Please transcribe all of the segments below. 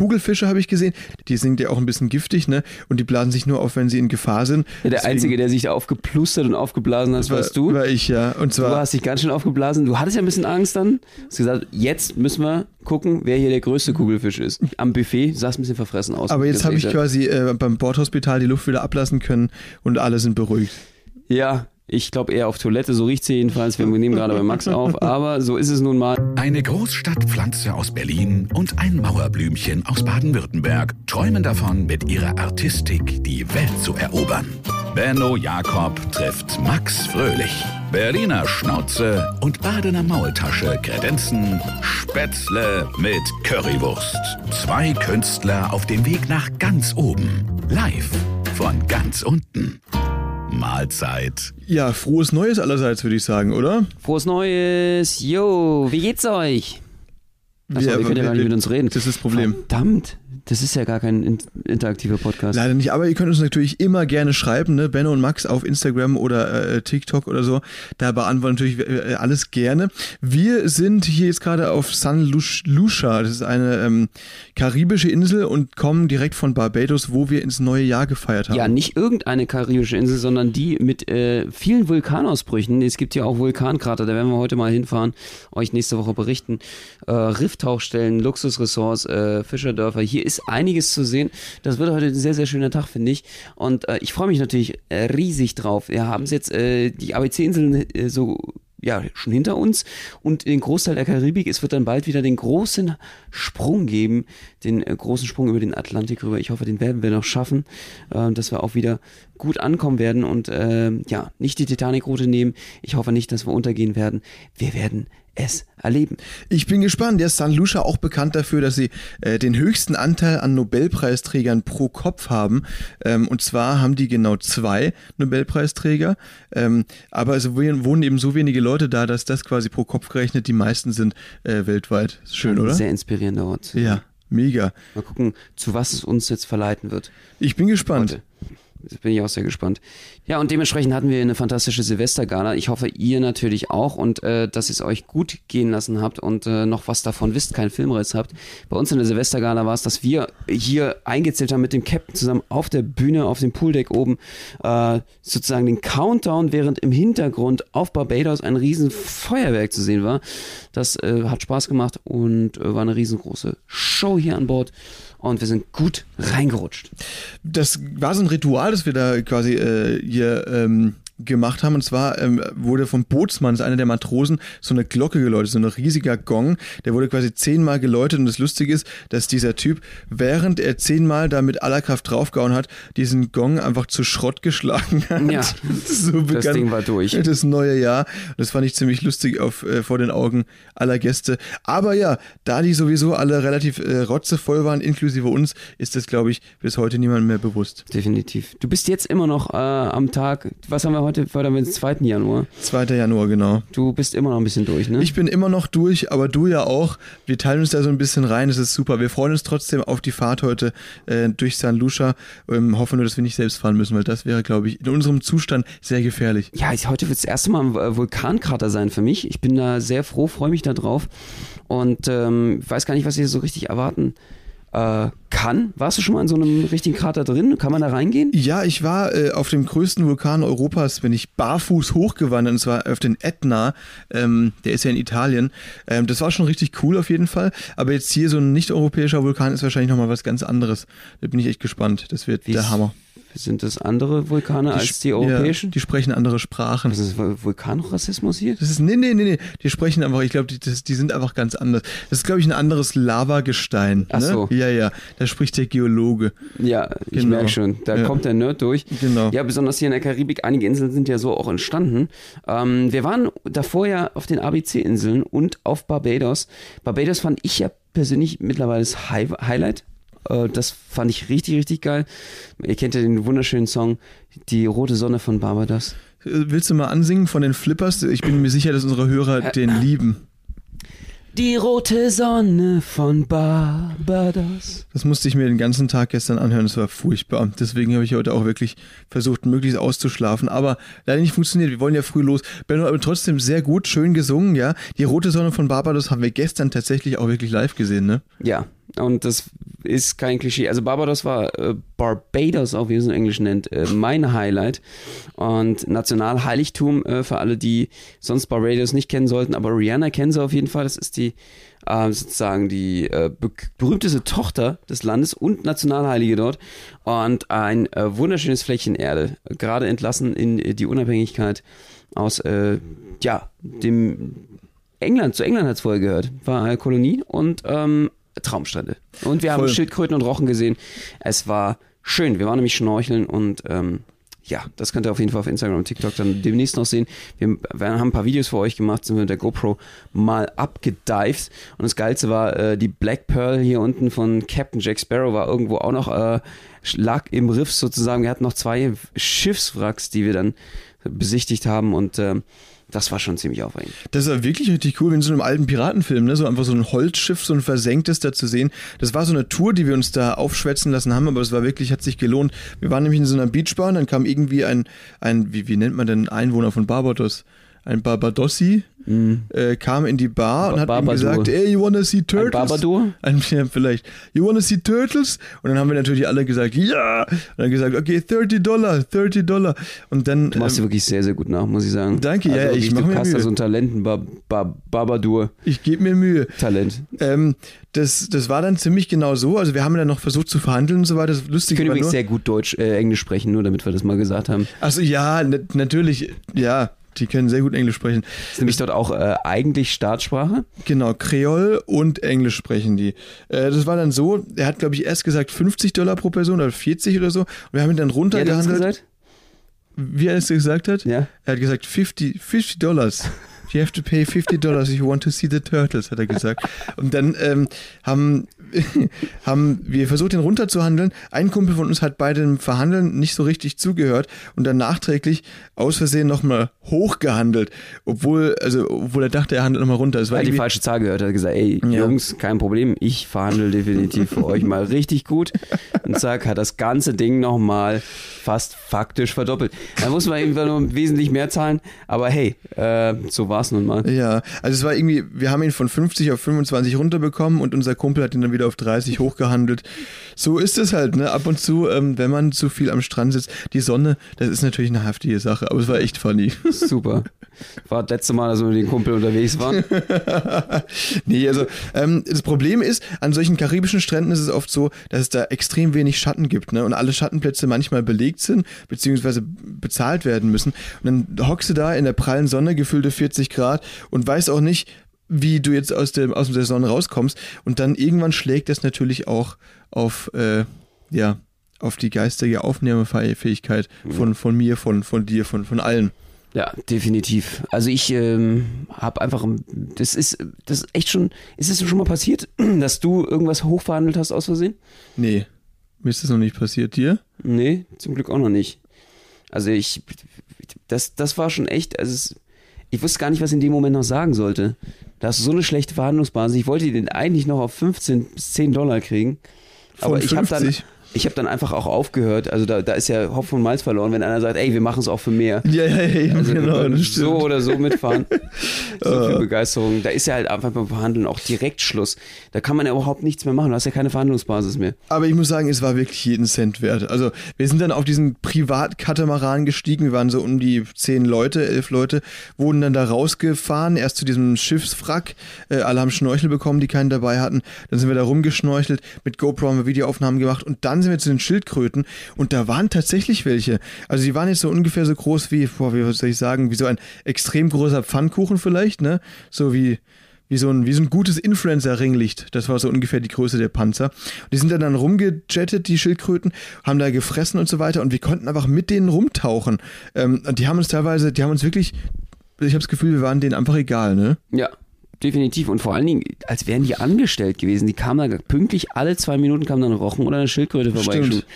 Kugelfische habe ich gesehen. Die sind ja auch ein bisschen giftig, ne? Und die blasen sich nur auf, wenn sie in Gefahr sind. Ja, der Deswegen, Einzige, der sich da aufgeplustert und aufgeblasen hat, war, warst du. War ich, ja. Und zwar, du hast dich ganz schön aufgeblasen. Du hattest ja ein bisschen Angst dann. Du hast gesagt, jetzt müssen wir gucken, wer hier der größte Kugelfisch ist. Am Buffet sah es ein bisschen verfressen aus. Aber jetzt habe ich quasi äh, beim Bordhospital die Luft wieder ablassen können und alle sind beruhigt. Ja, ich glaube eher auf Toilette, so riecht sie jedenfalls. Wir nehmen gerade bei Max auf, aber so ist es nun mal. Eine Großstadtpflanze aus Berlin und ein Mauerblümchen aus Baden-Württemberg träumen davon, mit ihrer Artistik die Welt zu erobern. Benno Jakob trifft Max Fröhlich. Berliner Schnauze und Badener Maultasche kredenzen Spätzle mit Currywurst. Zwei Künstler auf dem Weg nach ganz oben. Live von ganz unten. Mahlzeit. Ja, frohes Neues allerseits, würde ich sagen, oder? Frohes Neues. Jo, wie geht's euch? Achso, wir, wir können ja gar nicht mit uns reden. Das ist das Problem. Verdammt. Das ist ja gar kein interaktiver Podcast. Leider nicht, aber ihr könnt uns natürlich immer gerne schreiben, ne? Benno und Max auf Instagram oder äh, TikTok oder so. Da beantworten natürlich äh, alles gerne. Wir sind hier jetzt gerade auf San Lucia. Das ist eine ähm, karibische Insel und kommen direkt von Barbados, wo wir ins neue Jahr gefeiert haben. Ja, nicht irgendeine karibische Insel, sondern die mit äh, vielen Vulkanausbrüchen. Es gibt ja auch Vulkankrater, da werden wir heute mal hinfahren, euch nächste Woche berichten. Äh, Rifftauchstellen, Luxusressorts, äh, Fischerdörfer. Hier ist einiges zu sehen. Das wird heute ein sehr, sehr schöner Tag, finde ich. Und äh, ich freue mich natürlich äh, riesig drauf. Wir haben es jetzt äh, die ABC-Inseln äh, so ja, schon hinter uns und den Großteil der Karibik. Es wird dann bald wieder den großen Sprung geben, den äh, großen Sprung über den Atlantik rüber. Ich hoffe, den werden wir noch schaffen, äh, dass wir auch wieder gut ankommen werden und äh, ja, nicht die Titanic-Route nehmen. Ich hoffe nicht, dass wir untergehen werden. Wir werden es erleben. Ich bin gespannt. Der ist San Lucia auch bekannt dafür, dass sie äh, den höchsten Anteil an Nobelpreisträgern pro Kopf haben. Ähm, und zwar haben die genau zwei Nobelpreisträger. Ähm, aber es wohnen eben so wenige Leute da, dass das quasi pro Kopf gerechnet die meisten sind äh, weltweit. Schön, Ein oder? Sehr inspirierender Ort. Ja, mega. Mal gucken, zu was es uns jetzt verleiten wird. Ich bin gespannt. Heute. Jetzt bin ich auch sehr gespannt. Ja, und dementsprechend hatten wir eine fantastische Silvestergala. Ich hoffe, ihr natürlich auch und äh, dass es euch gut gehen lassen habt und äh, noch was davon wisst, keinen Filmriss habt. Bei uns in der Silvestergala war es, dass wir hier eingezählt haben mit dem Captain zusammen auf der Bühne, auf dem Pooldeck oben, äh, sozusagen den Countdown, während im Hintergrund auf Barbados ein riesen Feuerwerk zu sehen war. Das äh, hat Spaß gemacht und äh, war eine riesengroße Show hier an Bord und wir sind gut reingerutscht. Das war so ein Ritual, das wir da quasi äh, hier ähm, gemacht haben. Und zwar ähm, wurde vom Bootsmann, das ist einer der Matrosen, so eine Glocke geläutet, so ein riesiger Gong. Der wurde quasi zehnmal geläutet. Und das Lustige ist, dass dieser Typ, während er zehnmal da mit aller Kraft draufgehauen hat, diesen Gong einfach zu Schrott geschlagen hat. Ja, so das Ding war durch. Das neue Jahr. Das fand ich ziemlich lustig auf, äh, vor den Augen aller Gäste. Aber ja, da die sowieso alle relativ äh, rotzevoll waren, inklusive uns, ist das, glaube ich, bis heute niemand mehr bewusst. Definitiv. Du bist jetzt immer noch äh, am Tag, was haben wir heute? Heute fördern wir den 2. Januar. 2. Januar, genau. Du bist immer noch ein bisschen durch, ne? Ich bin immer noch durch, aber du ja auch. Wir teilen uns da so ein bisschen rein, das ist super. Wir freuen uns trotzdem auf die Fahrt heute äh, durch San Lucia. Ähm, hoffen nur, dass wir nicht selbst fahren müssen, weil das wäre, glaube ich, in unserem Zustand sehr gefährlich. Ja, ich, heute wird das erste Mal ein Vulkankrater sein für mich. Ich bin da sehr froh, freue mich da drauf und ähm, weiß gar nicht, was ich so richtig erwarten äh, kann. Warst du schon mal in so einem richtigen Krater drin? Kann man da reingehen? Ja, ich war äh, auf dem größten Vulkan Europas, bin ich barfuß hochgewandert, und zwar auf den Ätna. Ähm, der ist ja in Italien. Ähm, das war schon richtig cool auf jeden Fall. Aber jetzt hier so ein nicht-europäischer Vulkan ist wahrscheinlich nochmal was ganz anderes. Da bin ich echt gespannt. Das wird Wie der Hammer. Sind das andere Vulkane die als die europäischen? Ja, die sprechen andere Sprachen. Was ist Vulkanrassismus hier? Das ist, nee, nee, nee, nee. Die sprechen einfach, ich glaube, die, die sind einfach ganz anders. Das ist, glaube ich, ein anderes Lavagestein. Ach ne? so. Ja, ja. Da spricht der Geologe. Ja, ich genau. merke schon. Da ja. kommt der Nerd durch. Genau. Ja, besonders hier in der Karibik. Einige Inseln sind ja so auch entstanden. Ähm, wir waren davor ja auf den ABC-Inseln und auf Barbados. Barbados fand ich ja persönlich mittlerweile das Highlight äh, das fand ich richtig, richtig geil. Ihr kennt ja den wunderschönen Song Die rote Sonne von Barbados. Willst du mal ansingen von den Flippers? Ich bin mir sicher, dass unsere Hörer den lieben. Die rote Sonne von Barbados. Das musste ich mir den ganzen Tag gestern anhören, das war furchtbar. Deswegen habe ich heute auch wirklich versucht, möglichst auszuschlafen. Aber leider nicht funktioniert, wir wollen ja früh los. Benno, aber trotzdem sehr gut, schön gesungen, ja. Die rote Sonne von Barbados haben wir gestern tatsächlich auch wirklich live gesehen, ne? Ja, Und das ist kein Klischee. Also Barbados war äh, Barbados, auch wie es in Englisch nennt, äh, mein Highlight. Und Nationalheiligtum äh, für alle, die sonst Barbados nicht kennen sollten. Aber Rihanna kennen sie auf jeden Fall. Das ist die äh, sozusagen die äh, be berühmteste Tochter des Landes und Nationalheilige dort. Und ein äh, wunderschönes Flächen Erde. Gerade entlassen in die Unabhängigkeit aus ja, dem England, zu England hat es vorher gehört, war eine Kolonie und ähm, Traumstrände. Und wir haben Voll. Schildkröten und Rochen gesehen. Es war schön. Wir waren nämlich schnorcheln und ähm, ja, das könnt ihr auf jeden Fall auf Instagram und TikTok dann demnächst noch sehen. Wir, wir haben ein paar Videos für euch gemacht, sind wir mit der GoPro mal abgedived. Und das Geilste war, äh, die Black Pearl hier unten von Captain Jack Sparrow war irgendwo auch noch, äh, lag im Riff sozusagen. Wir hatten noch zwei Schiffswracks, die wir dann besichtigt haben und ähm, das war schon ziemlich aufregend. Das war wirklich richtig cool, wie in so einem alten Piratenfilm, ne? So einfach so ein Holzschiff, so ein versenktes da zu sehen. Das war so eine Tour, die wir uns da aufschwätzen lassen haben, aber es war wirklich, hat sich gelohnt. Wir waren nämlich in so einer Beachbar und dann kam irgendwie ein, ein wie, wie nennt man denn Einwohner von Barbados? Ein Barbadossi äh, kam in die Bar und hat ihm gesagt, ey, you wanna see turtles? Barbadur? Ein, ja, vielleicht. You wanna see turtles? Und dann haben wir natürlich alle gesagt, ja. Und dann gesagt, okay, 30 Dollar, 30 Dollar. Und dann Du machst dir ähm, wirklich sehr, sehr gut nach, muss ich sagen. Danke, ja, also ich wirklich, mach Du mir hast da Mühe. so ein Talenten, ba ba Barbadur-Talent. ich gebe mir Mühe. Ähm, das, das war dann ziemlich genau so. Also wir haben dann noch versucht zu verhandeln und so weiter. Das Ich Lustige war übrigens nur, sehr gut Deutsch, äh, Englisch sprechen, nur damit wir das mal gesagt haben. also ja, na- natürlich, ja, die können sehr gut Englisch sprechen. Ist nämlich dort auch äh, eigentlich Staatssprache. Genau, Kreol und Englisch sprechen die. Äh, das war dann so, er hat, glaube ich, erst gesagt 50 Dollar pro Person oder 40 oder so. Und wir haben ihn dann das runtergehandelt. Wie er es gesagt hat? Ja. Er hat gesagt 50, 50 Dollars. You have to pay 50 dollars if you want to see the turtles, hat er gesagt. Und dann ähm, haben, haben wir versucht, den runterzuhandeln. Ein Kumpel von uns hat bei dem Verhandeln nicht so richtig zugehört und dann nachträglich aus Versehen nochmal hochgehandelt, obwohl, also, obwohl er dachte, er handelt nochmal runter. Er hat die falsche Zahl gehört. Er hat gesagt, ey, Ja. Jungs, kein Problem, ich verhandle definitiv für euch mal richtig gut. Und zack, hat das ganze Ding nochmal fast faktisch verdoppelt. Da muss man irgendwann nur wesentlich mehr zahlen, aber hey, äh, so war es nun mal. Ja, also es war irgendwie, wir haben ihn von 50 auf 25 runterbekommen und unser Kumpel hat ihn dann wieder auf 30 hochgehandelt. So ist es halt, ne? Ab und zu, ähm, wenn man zu viel am Strand sitzt. Die Sonne, das ist natürlich eine heftige Sache, aber es war echt funny. Super. War das letzte Mal, dass wir mit dem Kumpel unterwegs waren. nee, also ähm, das Problem ist, an solchen karibischen Stränden ist es oft so, dass es da extrem wenig Schatten gibt, ne? Und alle Schattenplätze manchmal belegt sind, beziehungsweise bezahlt werden müssen. Und dann hockst du da in der prallen Sonne, gefühlte 40 Grad und weißt auch nicht, wie du jetzt aus, dem, aus der Sonne rauskommst. Und dann irgendwann schlägt das natürlich auch auf, äh, ja, auf die geistige Aufnahmefähigkeit von, von mir, von, von dir, von, von allen. Ja, definitiv. Also ich ähm, habe einfach, das ist, das ist echt schon, ist es schon mal passiert, dass du irgendwas hochverhandelt hast aus Versehen? Nee, mir ist das noch nicht passiert. Dir? Nee, zum Glück auch noch nicht. Also ich, das, das war schon echt, also es, ich wusste gar nicht, was ich in dem Moment noch sagen sollte. Da hast du so eine schlechte Verhandlungsbasis. Ich wollte den eigentlich noch auf 15 bis 10 Dollar kriegen. Von aber ich habe dann, 50? Ich habe dann einfach auch aufgehört. Also da, da ist ja Hopfen und Malz verloren, wenn einer sagt, ey, wir machen es auch für mehr. Ja, ja, ja, Also genau. Das stimmt. so oder so mitfahren. so viel Begeisterung. Da ist ja halt einfach beim Verhandeln auch direkt Schluss. Da kann man ja überhaupt nichts mehr machen. Du hast ja keine Verhandlungsbasis mehr. Aber ich muss sagen, es war wirklich jeden Cent wert. Also wir sind dann auf diesen Privatkatamaran gestiegen. Wir waren so um die zehn Leute, elf Leute, wurden dann da rausgefahren. Erst zu diesem Schiffswrack. Äh, alle haben Schnorchel bekommen, die keinen dabei hatten. Dann sind wir da rumgeschnorchelt. Mit GoPro haben wir Videoaufnahmen gemacht. Und dann sind wir zu den Schildkröten. Und da waren tatsächlich welche. Also die waren jetzt so ungefähr so groß wie, boah, wie soll ich sagen, wie so ein extrem großer Pfannkuchen vielleicht, ne? So wie wie so ein, wie so ein gutes Influencer-Ringlicht. Das war so ungefähr die Größe der Panzer. Die sind dann, dann rumgejettet, die Schildkröten, haben da gefressen und so weiter. Und wir konnten einfach mit denen rumtauchen. Ähm, und die haben uns teilweise, die haben uns wirklich, ich habe das Gefühl, wir waren denen einfach egal, ne? Ja, definitiv. Und vor allen Dingen, als wären die angestellt gewesen. Die kamen da pünktlich alle zwei Minuten kam dann ein Rochen oder eine Schildkröte vorbei. Stimmt.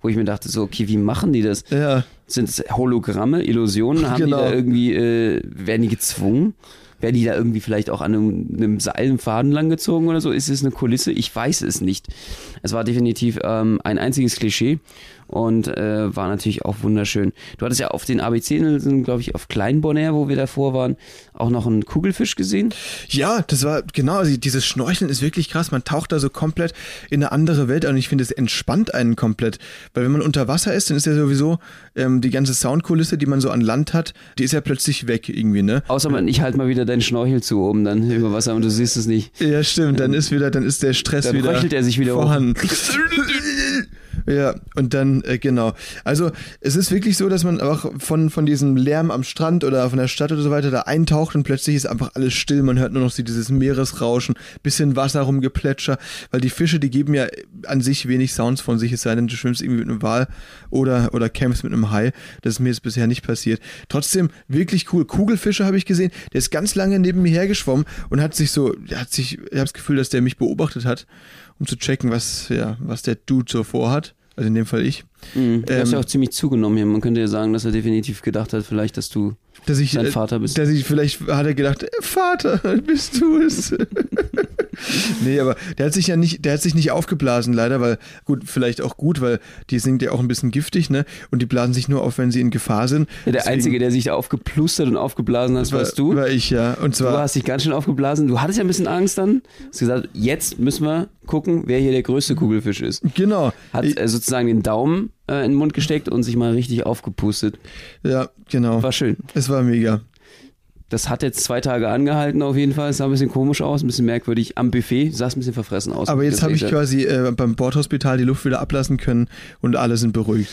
Wo ich mir dachte, so, okay, wie machen die das? Ja. Sind es Hologramme, Illusionen? Haben Genau. die da irgendwie, äh, werden die gezwungen? Werden die da irgendwie vielleicht auch an einem, einem Seil, Faden langgezogen oder so? Ist es eine Kulisse? Ich weiß es nicht. Es war definitiv ähm, ein einziges Klischee. Und äh, war natürlich auch wunderschön. Du hattest ja auf den ABC-Inseln, glaube ich, auf Klein Bonaire, wo wir davor waren, auch noch einen Kugelfisch gesehen. Ja, das war genau, also dieses Schnorcheln ist wirklich krass. Man taucht da so komplett in eine andere Welt an und ich finde, es entspannt einen komplett. Weil wenn man unter Wasser ist, dann ist ja sowieso ähm, die ganze Soundkulisse, die man so an Land hat, die ist ja plötzlich weg irgendwie, ne? Außer man, ich halte mal wieder deinen Schnorchel zu oben dann über Wasser und du siehst es nicht. Ja, stimmt, dann ist wieder, dann ist der Stress Dann wieder röchelt er sich wieder vorhanden. Ja, und dann, äh, genau. Also, es ist wirklich so, dass man auch von, von diesem Lärm am Strand oder von der Stadt oder so weiter da eintaucht und plötzlich ist einfach alles still. Man hört nur noch dieses Meeresrauschen, bisschen Wasser rumgeplätscher, weil die Fische, die geben ja an sich wenig Sounds von sich, es sei denn, du schwimmst irgendwie mit einem Wal oder, oder campst mit einem Hai. Das ist mir jetzt bisher nicht passiert. Trotzdem wirklich cool. Kugelfische habe ich gesehen. Der ist ganz lange neben mir hergeschwommen und hat sich so, hat sich, ich habe das Gefühl, dass der mich beobachtet hat, um zu checken, was, ja, was der Dude so vorhat. Also in dem Fall ich. Mhm. Du hast Ähm, ja auch ziemlich zugenommen hier. Man könnte ja sagen, dass er definitiv gedacht hat, vielleicht, dass du Dass ich, Dein äh, Vater bist. Dass ich, vielleicht hat er gedacht, äh, Vater, bist du es? nee, aber der hat sich ja nicht, der hat sich nicht aufgeblasen, leider, weil, gut, vielleicht auch gut, weil die sind ja auch ein bisschen giftig, ne? Und die blasen sich nur auf, wenn sie in Gefahr sind. Ja, der Deswegen Einzige, der sich da aufgeplustert und aufgeblasen hat, war, warst du. War ich, ja. Und Du zwar, hast dich ganz schön aufgeblasen. Du hattest ja ein bisschen Angst dann. Du hast gesagt, jetzt müssen wir gucken, wer hier der größte Kugelfisch ist. genau. Hat Ich- äh, sozusagen den Daumen äh, in den Mund gesteckt und sich mal richtig aufgepustet. ja, genau. War schön. Es war mega. Das hat jetzt zwei Tage angehalten auf jeden Fall. Es sah ein bisschen komisch aus, ein bisschen merkwürdig. Am Buffet sah es ein bisschen verfressen aus. Aber jetzt habe ich quasi äh, beim Bordhospital die Luft wieder ablassen können und alle sind beruhigt.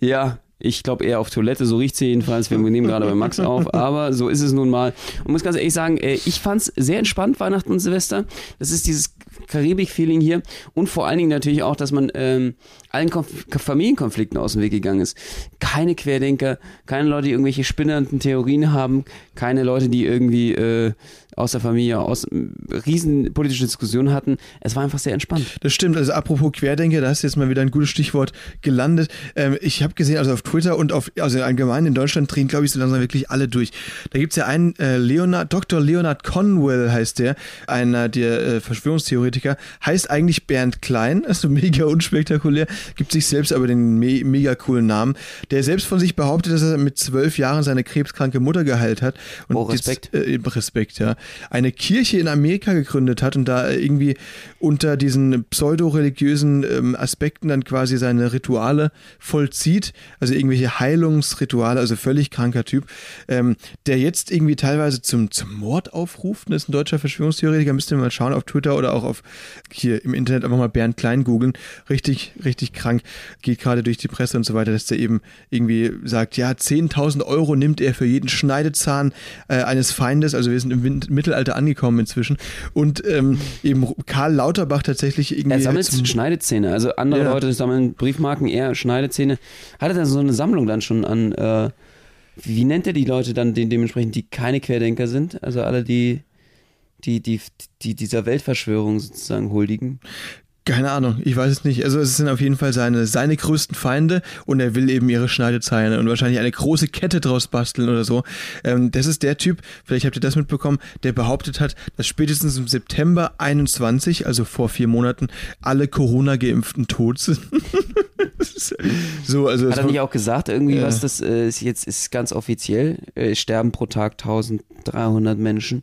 Ja, ich glaube eher auf Toilette, so riecht sie jedenfalls. Wir nehmen gerade bei Max auf, aber so ist es nun mal. Und muss ganz ehrlich sagen, äh, ich fand es sehr entspannt, Weihnachten und Silvester. Das ist dieses Karibik-Feeling hier und vor allen Dingen natürlich auch, dass man ähm, allen Konf Familienkonflikten aus dem Weg gegangen ist. Keine Querdenker, keine Leute, die irgendwelche spinnernden Theorien haben, keine Leute, die irgendwie äh, aus der Familie aus äh, riesen politische Diskussionen hatten. Es war einfach sehr entspannt. Das stimmt, also apropos Querdenker, da hast du jetzt mal wieder ein gutes Stichwort gelandet. Ähm, ich habe gesehen, also auf Twitter und auf, also allgemein in Deutschland drehen, glaube ich, so langsam wirklich alle durch. Da gibt's ja einen äh, Leonard, Dr. Leonard Conwell heißt der, einer der äh, Verschwörungstheoretiker, heißt eigentlich Bernd Klein, also mega unspektakulär, gibt sich selbst aber den me mega coolen Namen, der selbst von sich behauptet, dass er mit zwölf Jahren seine krebskranke Mutter geheilt hat. Und Oh, Respekt. Jetzt, äh, Respekt, ja. Eine Kirche in Amerika gegründet hat und da äh, irgendwie unter diesen pseudo-religiösen ähm, Aspekten dann quasi seine Rituale vollzieht, also irgendwelche Heilungsrituale, also völlig kranker Typ, ähm, der jetzt irgendwie teilweise zum, zum Mord aufruft. Das ist ein deutscher Verschwörungstheoretiker, müsst ihr mal schauen auf Twitter oder auch auf hier im Internet einfach mal Bernd Klein googeln. Richtig, richtig krank. Geht gerade durch die Presse und so weiter, dass der eben irgendwie sagt, ja, 10.000 Euro nimmt er für jeden Schneidezahn äh, eines Feindes, also wir sind im Win Mittelalter angekommen inzwischen. Und ähm, eben Karl Lauterbach tatsächlich irgendwie. Er sammelt zum- Schneidezähne. Also andere Ja. Leute sammeln Briefmarken, er Schneidezähne. Hat er dann so eine Sammlung dann schon an, äh, wie nennt er die Leute dann den, dementsprechend, die keine Querdenker sind? Also alle, die, die, die, die dieser Weltverschwörung sozusagen huldigen. Keine Ahnung, ich weiß es nicht. Also es sind auf jeden Fall seine, seine größten Feinde und er will eben ihre Schneidezeilen und wahrscheinlich eine große Kette draus basteln oder so. Ähm, das ist der Typ, vielleicht habt ihr das mitbekommen, der behauptet hat, dass spätestens im September 21, also vor vier Monaten, alle Corona-Geimpften tot sind. So, also Hat er nicht auch gesagt, irgendwie, Ja. was das äh, ist jetzt ist ganz offiziell? Äh, sterben pro Tag 1300 Menschen.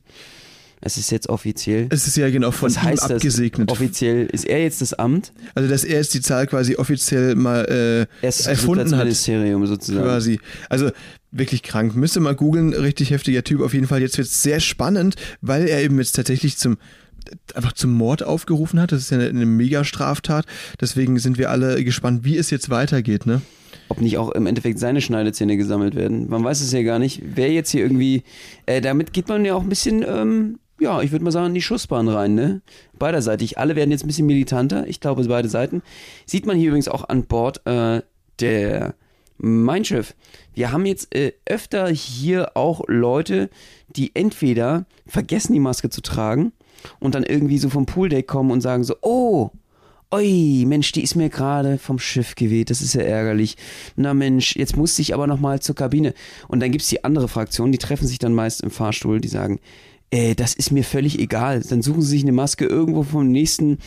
Es ist jetzt offiziell. es ist ja genau von ihm heißt abgesegnet. Offiziell ist er jetzt das Amt? Also dass er jetzt die Zahl quasi offiziell mal äh, Er ist das erfunden hat. Ministerium sozusagen. quasi. Also wirklich krank. Müsste mal googeln, richtig heftiger Typ auf jeden Fall. Jetzt wird es sehr spannend, weil er eben jetzt tatsächlich zum einfach zum Mord aufgerufen hat. Das ist ja eine, eine Mega-Straftat. Deswegen sind wir alle gespannt, wie es jetzt weitergeht, ne? ob nicht auch im Endeffekt seine Schneidezähne gesammelt werden. Man weiß es ja gar nicht. Wer jetzt hier irgendwie, äh, damit geht man ja auch ein bisschen, ähm, ja, ich würde mal sagen, in die Schussbahn rein, ne? Beiderseitig. Alle werden jetzt ein bisschen militanter. Ich glaube, beide Seiten. Sieht man hier übrigens auch an Bord äh, der Mein Schiff. Wir haben jetzt äh, öfter hier auch Leute, die entweder vergessen, die Maske zu tragen und dann irgendwie so vom Pooldeck kommen und sagen so, oh, Ui, Mensch, die ist mir gerade vom Schiff geweht, das ist ja ärgerlich. Na Mensch, jetzt musste ich aber nochmal zur Kabine. Und dann gibt's die andere Fraktion, die treffen sich dann meist im Fahrstuhl, die sagen, äh, das ist mir völlig egal. Dann suchen sie sich eine Maske irgendwo vom nächsten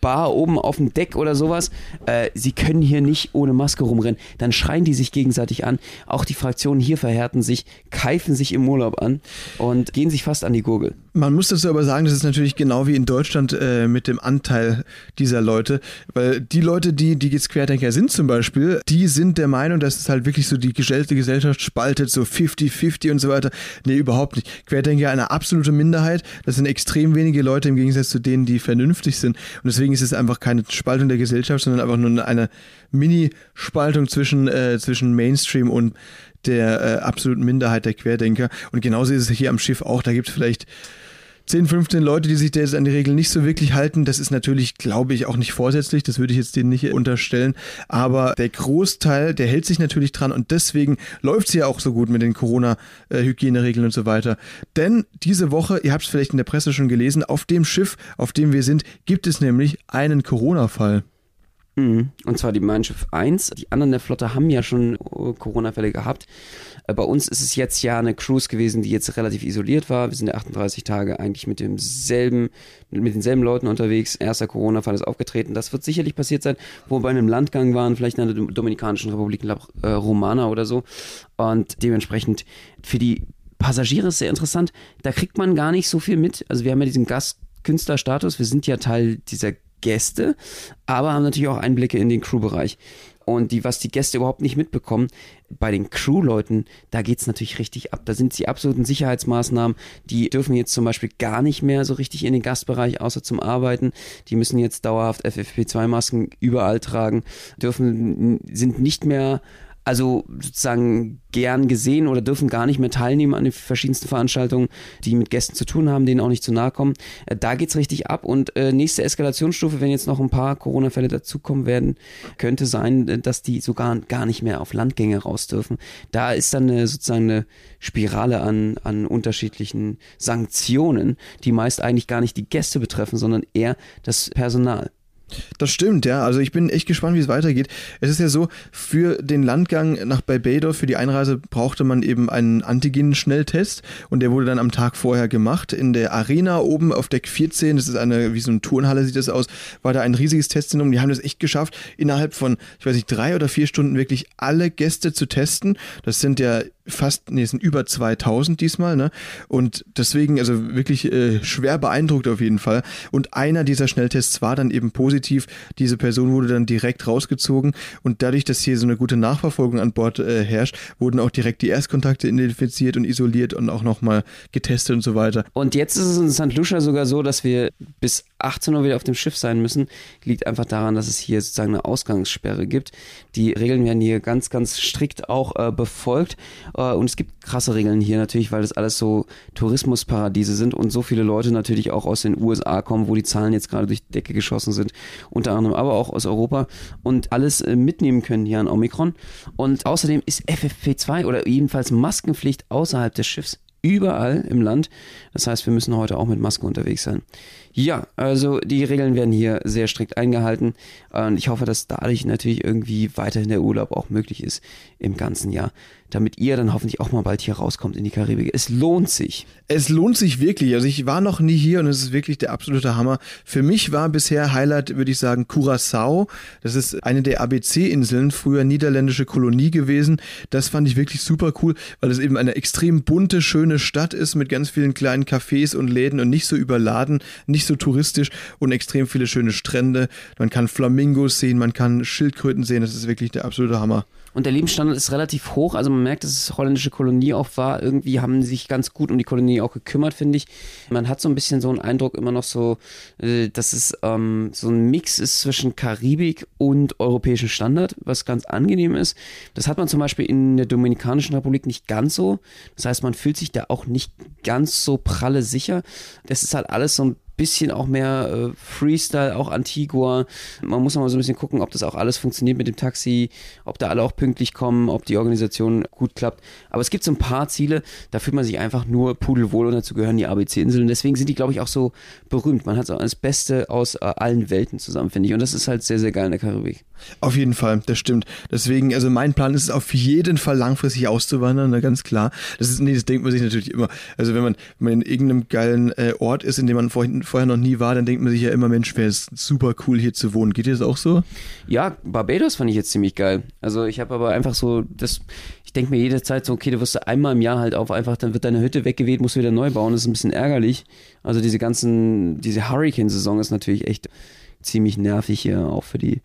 Bar oben auf dem Deck oder sowas. Äh, sie können hier nicht ohne Maske rumrennen. Dann schreien die sich gegenseitig an. Auch die Fraktionen hier verhärten sich, keifen sich im Urlaub an und gehen sich fast an die Gurgel. Man muss dazu aber sagen, das ist natürlich genau wie in Deutschland äh, mit dem Anteil dieser Leute, weil die Leute, die, die jetzt Querdenker sind zum Beispiel, die sind der Meinung, dass es halt wirklich so die gestellte Gesellschaft spaltet, so 50-50 und so weiter. Nee, überhaupt nicht. Querdenker eine absolute Minderheit. Das sind extrem wenige Leute im Gegensatz zu denen, die vernünftig sind. Und deswegen ist es einfach keine Spaltung der Gesellschaft, sondern einfach nur eine Mini-Spaltung zwischen, äh, zwischen Mainstream und der äh, absoluten Minderheit der Querdenker. Und genauso ist es hier am Schiff auch. Da gibt es vielleicht 10, 15 Leute, die sich da jetzt an die Regeln nicht so wirklich halten. Das ist natürlich, glaube ich, auch nicht vorsätzlich. Das würde ich jetzt denen nicht unterstellen. Aber der Großteil, der hält sich natürlich dran und deswegen läuft es ja auch so gut mit den Corona-Hygieneregeln und so weiter. Denn diese Woche, ihr habt es vielleicht in der Presse schon gelesen, auf dem Schiff, auf dem wir sind, gibt es nämlich einen Corona-Fall. Mhm. Und zwar die Mein Schiff 1. Die anderen der Flotte haben ja schon äh, Corona-Fälle gehabt. Äh, bei uns ist es jetzt ja eine Cruise gewesen, die jetzt relativ isoliert war. Wir sind ja 38 Tage eigentlich mit demselben, mit denselben Leuten unterwegs. Erster Corona-Fall ist aufgetreten. Das wird sicherlich passiert sein, wo wir bei einem Landgang waren, vielleicht in der Dominikanischen Republik, äh, Romana oder so. Und dementsprechend für die Passagiere ist sehr interessant. Da kriegt man gar nicht so viel mit. Also wir haben ja diesen Gastkünstlerstatus. Wir sind ja Teil dieser Gäste, aber haben natürlich auch Einblicke in den Crew-Bereich. Und die, was die Gäste überhaupt nicht mitbekommen, bei den Crew-Leuten, da geht es natürlich richtig ab. Da sind die absoluten Sicherheitsmaßnahmen. Die dürfen jetzt zum Beispiel gar nicht mehr so richtig in den Gastbereich, außer zum Arbeiten. Die müssen jetzt dauerhaft FFP2-Masken überall tragen, dürfen, sind nicht mehr also sozusagen gern gesehen oder dürfen gar nicht mehr teilnehmen an den verschiedensten Veranstaltungen, die mit Gästen zu tun haben, denen auch nicht zu nahe kommen. Äh, da geht's richtig ab und äh, nächste Eskalationsstufe, wenn jetzt noch ein paar Corona-Fälle dazukommen werden, könnte sein, äh, dass die sogar gar nicht mehr auf Landgänge raus dürfen. Da ist dann eine, sozusagen eine Spirale an, an unterschiedlichen Sanktionen, die meist eigentlich gar nicht die Gäste betreffen, sondern eher das Personal. Das stimmt, ja. Also ich bin echt gespannt, wie es weitergeht. Es ist ja so, für den Landgang nach Barbados, für die Einreise brauchte man eben einen Antigen-Schnelltest und der wurde dann am Tag vorher gemacht. In der Arena oben auf Deck 14, das ist eine, wie so eine Turnhalle sieht das aus, war da ein riesiges Testzentrum. Die haben das echt geschafft, innerhalb von, ich weiß nicht, drei oder vier Stunden wirklich alle Gäste zu testen. Das sind ja fast, nee, sind über 2000 diesmal, ne? Und deswegen, also wirklich äh, schwer beeindruckt auf jeden Fall. Und einer dieser Schnelltests war dann eben positiv. Diese Person wurde dann direkt rausgezogen und dadurch, dass hier so eine gute Nachverfolgung an Bord äh, herrscht, wurden auch direkt die Erstkontakte identifiziert und isoliert und auch nochmal getestet und so weiter. Und jetzt ist es in St. Lucia sogar so, dass wir bis 18 Uhr wieder auf dem Schiff sein müssen. Liegt einfach daran, dass es hier sozusagen eine Ausgangssperre gibt. Die Regeln werden hier ganz, ganz strikt auch äh, befolgt. Äh, und es gibt krasse Regeln hier natürlich, weil das alles so Tourismusparadiese sind und so viele Leute natürlich auch aus den USA kommen, wo die Zahlen jetzt gerade durch die Decke geschossen sind, unter anderem aber auch aus Europa und alles äh, mitnehmen können hier an Omikron. Und außerdem ist FFP2 oder jedenfalls Maskenpflicht außerhalb des Schiffs überall im Land. Das heißt, wir müssen heute auch mit Maske unterwegs sein. Ja, also die Regeln werden hier sehr strikt eingehalten und ich hoffe, dass dadurch natürlich irgendwie weiterhin der Urlaub auch möglich ist im ganzen Jahr, damit ihr dann hoffentlich auch mal bald hier rauskommt in die Karibik. Es lohnt sich. Es lohnt sich wirklich. Also ich war noch nie hier und es ist wirklich der absolute Hammer. Für mich war bisher Highlight, würde ich sagen, Curacao. Das ist eine der ABC-Inseln, früher niederländische Kolonie gewesen. Das fand ich wirklich super cool, weil es eben eine extrem bunte, schöne Stadt ist mit ganz vielen kleinen Cafés und Läden und nicht so überladen, nicht nicht so touristisch und extrem viele schöne Strände. Man kann Flamingos sehen, man kann Schildkröten sehen. Das ist wirklich der absolute Hammer. Und der Lebensstandard ist relativ hoch. Also man merkt, dass es holländische Kolonie auch war. Irgendwie haben sie sich ganz gut um die Kolonie auch gekümmert, finde ich. Man hat so ein bisschen so einen Eindruck immer noch so, äh, dass es ähm, so ein Mix ist zwischen Karibik und europäischen Standard, was ganz angenehm ist. Das hat man zum Beispiel in der Dominikanischen Republik nicht ganz so. Das heißt, man fühlt sich da auch nicht ganz so pralle sicher. Das ist halt alles so ein bisschen auch mehr äh, Freestyle, auch Antigua. Man muss mal so ein bisschen gucken, ob das auch alles funktioniert mit dem Taxi, ob da alle auch pünktlich kommen, ob die Organisation gut klappt. Aber es gibt so ein paar Ziele, da fühlt man sich einfach nur pudelwohl und dazu gehören die ABC-Inseln. Deswegen sind die, glaube ich, auch so berühmt. Man hat so das Beste aus äh, allen Welten zusammen, finde ich. Und das ist halt sehr, sehr geil in der Karibik. Auf jeden Fall, das stimmt. Deswegen, also mein Plan ist es auf jeden Fall langfristig auszuwandern, na, ganz klar. Das ist, nee, das denkt man sich natürlich immer. Also wenn man, wenn man in irgendeinem geilen äh, Ort ist, in dem man vorhin vorher noch nie war, dann denkt man sich ja immer, Mensch, wäre es super cool hier zu wohnen. Geht dir das auch so? Ja, Barbados fand ich jetzt ziemlich geil. Also ich habe aber einfach so, das, ich denke mir jede Zeit so, okay, du wirst einmal im Jahr halt auf, einfach, dann wird deine Hütte weggeweht, musst du wieder neu bauen. Das ist ein bisschen ärgerlich. Also diese ganzen, diese Hurricane-Saison ist natürlich echt ziemlich nervig hier auch für die.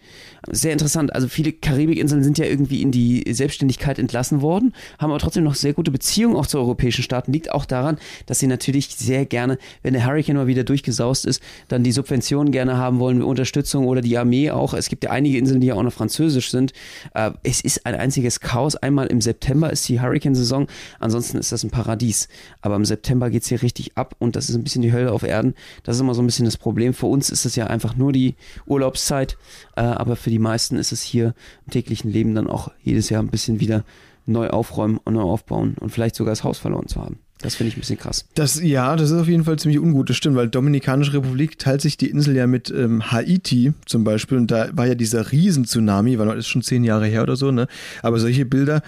Sehr interessant. Also viele Karibikinseln sind ja irgendwie in die Selbstständigkeit entlassen worden, haben aber trotzdem noch sehr gute Beziehungen auch zu europäischen Staaten. Liegt auch daran, dass sie natürlich sehr gerne, wenn der Hurricane mal wieder durchgesaust ist, dann die Subventionen gerne haben wollen, Unterstützung oder die Armee auch. Es gibt ja einige Inseln, die ja auch noch französisch sind. Äh, es ist ein einziges Chaos. Einmal im September ist die Hurricane-Saison, ansonsten ist das ein Paradies. Aber im September geht es hier richtig ab und das ist ein bisschen die Hölle auf Erden. Das ist immer so ein bisschen das Problem. Für uns ist es ja einfach nur die Urlaubszeit, äh, aber für die meisten ist es hier im täglichen Leben dann auch jedes Jahr ein bisschen wieder neu aufräumen und neu aufbauen und vielleicht sogar das Haus verloren zu haben. Das finde ich ein bisschen krass. Das, ja, das ist auf jeden Fall ziemlich ungut, das stimmt, weil Dominikanische Republik teilt sich die Insel ja mit ähm, Haiti zum Beispiel und da war ja dieser Riesen-Tsunami, weil das ist schon zehn Jahre her oder so, ne? Aber solche Bilder,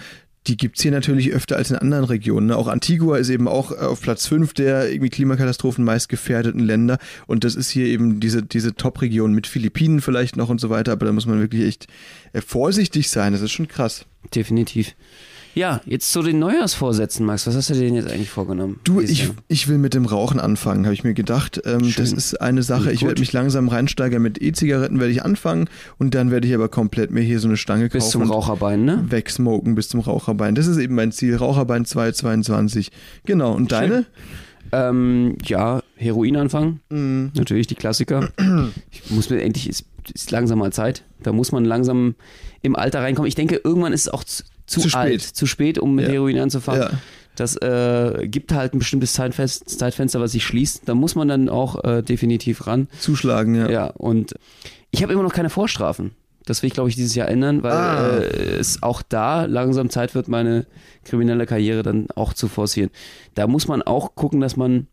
die gibt's hier natürlich öfter als in anderen Regionen. Ne? Auch Antigua ist eben auch auf Platz 5 der irgendwie Klimakatastrophen meist gefährdeten Länder. Und das ist hier eben diese, diese Top-Region mit Philippinen vielleicht noch und so weiter. Aber da muss man wirklich echt äh, vorsichtig sein. Das ist schon krass. Definitiv. Ja, jetzt zu den Neujahrsvorsätzen, Max. Was hast du dir denn jetzt eigentlich vorgenommen? Du, ich, ich will mit dem Rauchen anfangen, habe ich mir gedacht. Ähm, das ist eine Sache, ich werde mich langsam reinsteigern mit E-Zigaretten, werde ich anfangen und dann werde ich aber komplett mir hier so eine Stange kaufen. Bis zum Raucherbein, ne? Wegsmoken bis zum Raucherbein. Das ist eben mein Ziel. Raucherbein 222. Genau. Und deine? Ähm, ja, Heroin anfangen. Mhm. Natürlich die Klassiker. Ich muss mir endlich, ist, ist langsam mal Zeit. Da muss man langsam im Alter reinkommen. Ich denke, irgendwann ist es auch zu, zu, Zu spät. alt, zu spät, um mit Ja. Heroin anzufangen. Ja. Das äh, gibt halt ein bestimmtes Zeitfest, Zeitfenster, was sich schließt. Da muss man dann auch äh, definitiv ran. Zuschlagen, ja. Ja, und ich habe immer noch keine Vorstrafen. Das will ich, glaube ich, dieses Jahr ändern, weil Ah. äh, es auch da langsam Zeit wird, meine kriminelle Karriere dann auch zu forcieren. Da muss man auch gucken, dass man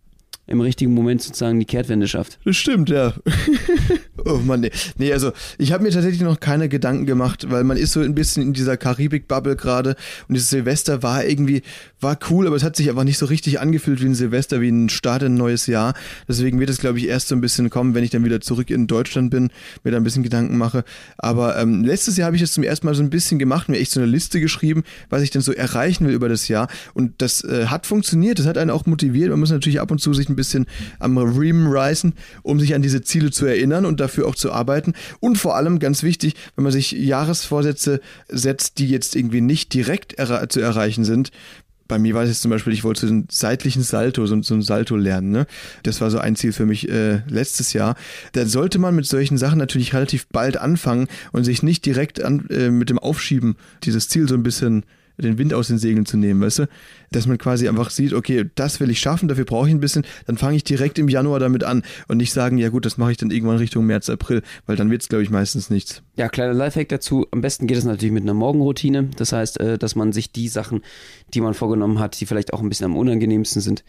im richtigen Moment sozusagen die Kehrtwende schafft. Das stimmt, ja. oh Mann, nee. Nee, also ich habe mir tatsächlich noch keine Gedanken gemacht, weil man ist so ein bisschen in dieser Karibik-Bubble gerade und dieses Silvester war irgendwie, war cool, aber es hat sich einfach nicht so richtig angefühlt wie ein Silvester, wie ein Start in ein neues Jahr. Deswegen wird es, glaube ich, erst so ein bisschen kommen, wenn ich dann wieder zurück in Deutschland bin, mir da ein bisschen Gedanken mache. Aber ähm, letztes Jahr habe ich es zum ersten Mal so ein bisschen gemacht, mir echt so eine Liste geschrieben, was ich denn so erreichen will über das Jahr. Und das äh, hat funktioniert, das hat einen auch motiviert. Man muss natürlich ab und zu sich ein bisschen am Riemen reißen, um sich an diese Ziele zu erinnern und dafür auch zu arbeiten. Und vor allem, ganz wichtig, wenn man sich Jahresvorsätze setzt, die jetzt irgendwie nicht direkt erre zu erreichen sind, bei mir war es jetzt zum Beispiel, ich wollte so einen seitlichen Salto, so, so ein Salto lernen. Ne? Das war so ein Ziel für mich äh, letztes Jahr. Da sollte man mit solchen Sachen natürlich relativ bald anfangen und sich nicht direkt an, äh, mit dem Aufschieben dieses Ziel so ein bisschen den Wind aus den Segeln zu nehmen, weißt du? Dass man quasi einfach sieht, okay, das will ich schaffen, dafür brauche ich ein bisschen, dann fange ich direkt im Januar damit an und nicht sagen, ja gut, das mache ich dann irgendwann Richtung März, April, weil dann wird es, glaube ich, meistens nichts. Ja, kleiner Lifehack dazu. Am besten geht es natürlich mit einer Morgenroutine. Das heißt, äh, dass man sich die Sachen, die man vorgenommen hat, die vielleicht auch ein bisschen am unangenehmsten sind,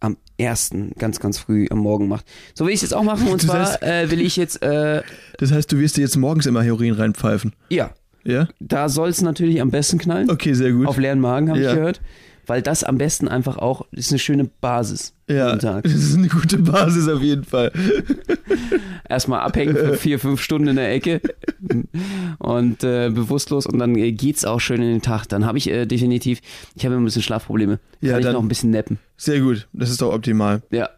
am ersten, ganz, ganz früh am Morgen macht. So will ich es jetzt auch machen. Und Das zwar heißt- äh, will ich jetzt, äh, Das heißt, du wirst dir jetzt morgens immer Heroin reinpfeifen. ja, Ja? da soll es natürlich am besten knallen. Okay, sehr gut. Auf leeren Magen, habe Ja. ich gehört. Weil das am besten einfach auch, ist eine schöne Basis. ja, das ist eine gute Basis auf jeden Fall. Erstmal abhängen für vier, fünf Stunden in der Ecke und äh, bewusstlos und dann äh, geht's auch schön in den Tag. Dann habe ich äh, definitiv, ich habe immer ein bisschen Schlafprobleme. Ja, Kann ich noch ein bisschen nappen. Sehr gut, das ist doch optimal. Ja,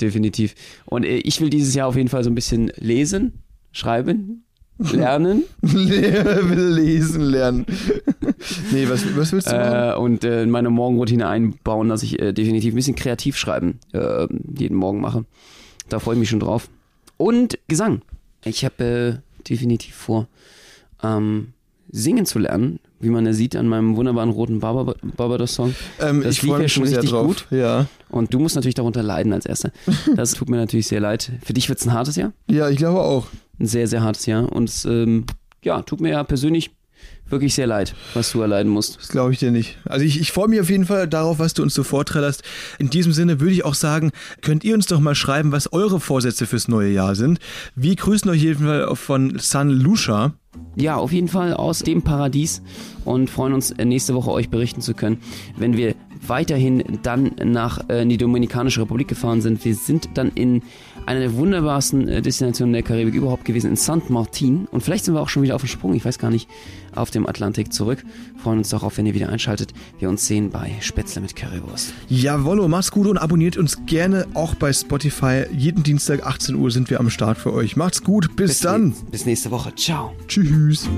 definitiv. Und äh, ich will dieses Jahr auf jeden Fall so ein bisschen lesen, schreiben, lernen will lesen lernen. nee, was, was willst du machen? äh, und äh, in meine Morgenroutine einbauen, dass ich äh, definitiv ein bisschen kreativ schreiben äh, jeden Morgen mache. Da freue ich mich schon drauf. Und Gesang. Ich habe äh, definitiv vor, ähm, singen zu lernen, wie man ja sieht an meinem wunderbaren roten Barbados-Song. Ähm, das ich lief freue ja mich schon richtig drauf. gut. Ja. Und du musst natürlich darunter leiden als Erster. Das tut mir natürlich sehr leid. Für dich wird es ein hartes Jahr. ja, ich glaube auch. Ein sehr, sehr hartes Jahr. Und es ähm, ja, tut mir ja persönlich wirklich sehr leid, was du erleiden musst. Das glaube ich dir nicht. Also ich, ich freue mich auf jeden Fall darauf, was du uns so vorträgerst. In diesem Sinne würde ich auch sagen, könnt ihr uns doch mal schreiben, was eure Vorsätze fürs neue Jahr sind. Wir grüßen euch jeden Fall von San Lucia. Ja, auf jeden Fall aus dem Paradies und freuen uns äh, nächste Woche euch berichten zu können, wenn wir weiterhin dann nach äh, in die Dominikanische Republik gefahren sind. Wir sind dann in Eine der wunderbarsten äh, Destinationen der Karibik überhaupt gewesen in St. Martin. Und vielleicht sind wir auch schon wieder auf dem Sprung, ich weiß gar nicht, auf dem Atlantik zurück. Freuen uns darauf, wenn ihr wieder einschaltet. Wir uns sehen bei Spätzle mit Currywurst. Jawollo, macht's gut und abonniert uns gerne auch bei Spotify. Jeden Dienstag 18 Uhr sind wir am Start für euch. Macht's gut, bis, bis dann. Bis nächste Woche. Ciao. Tschüss.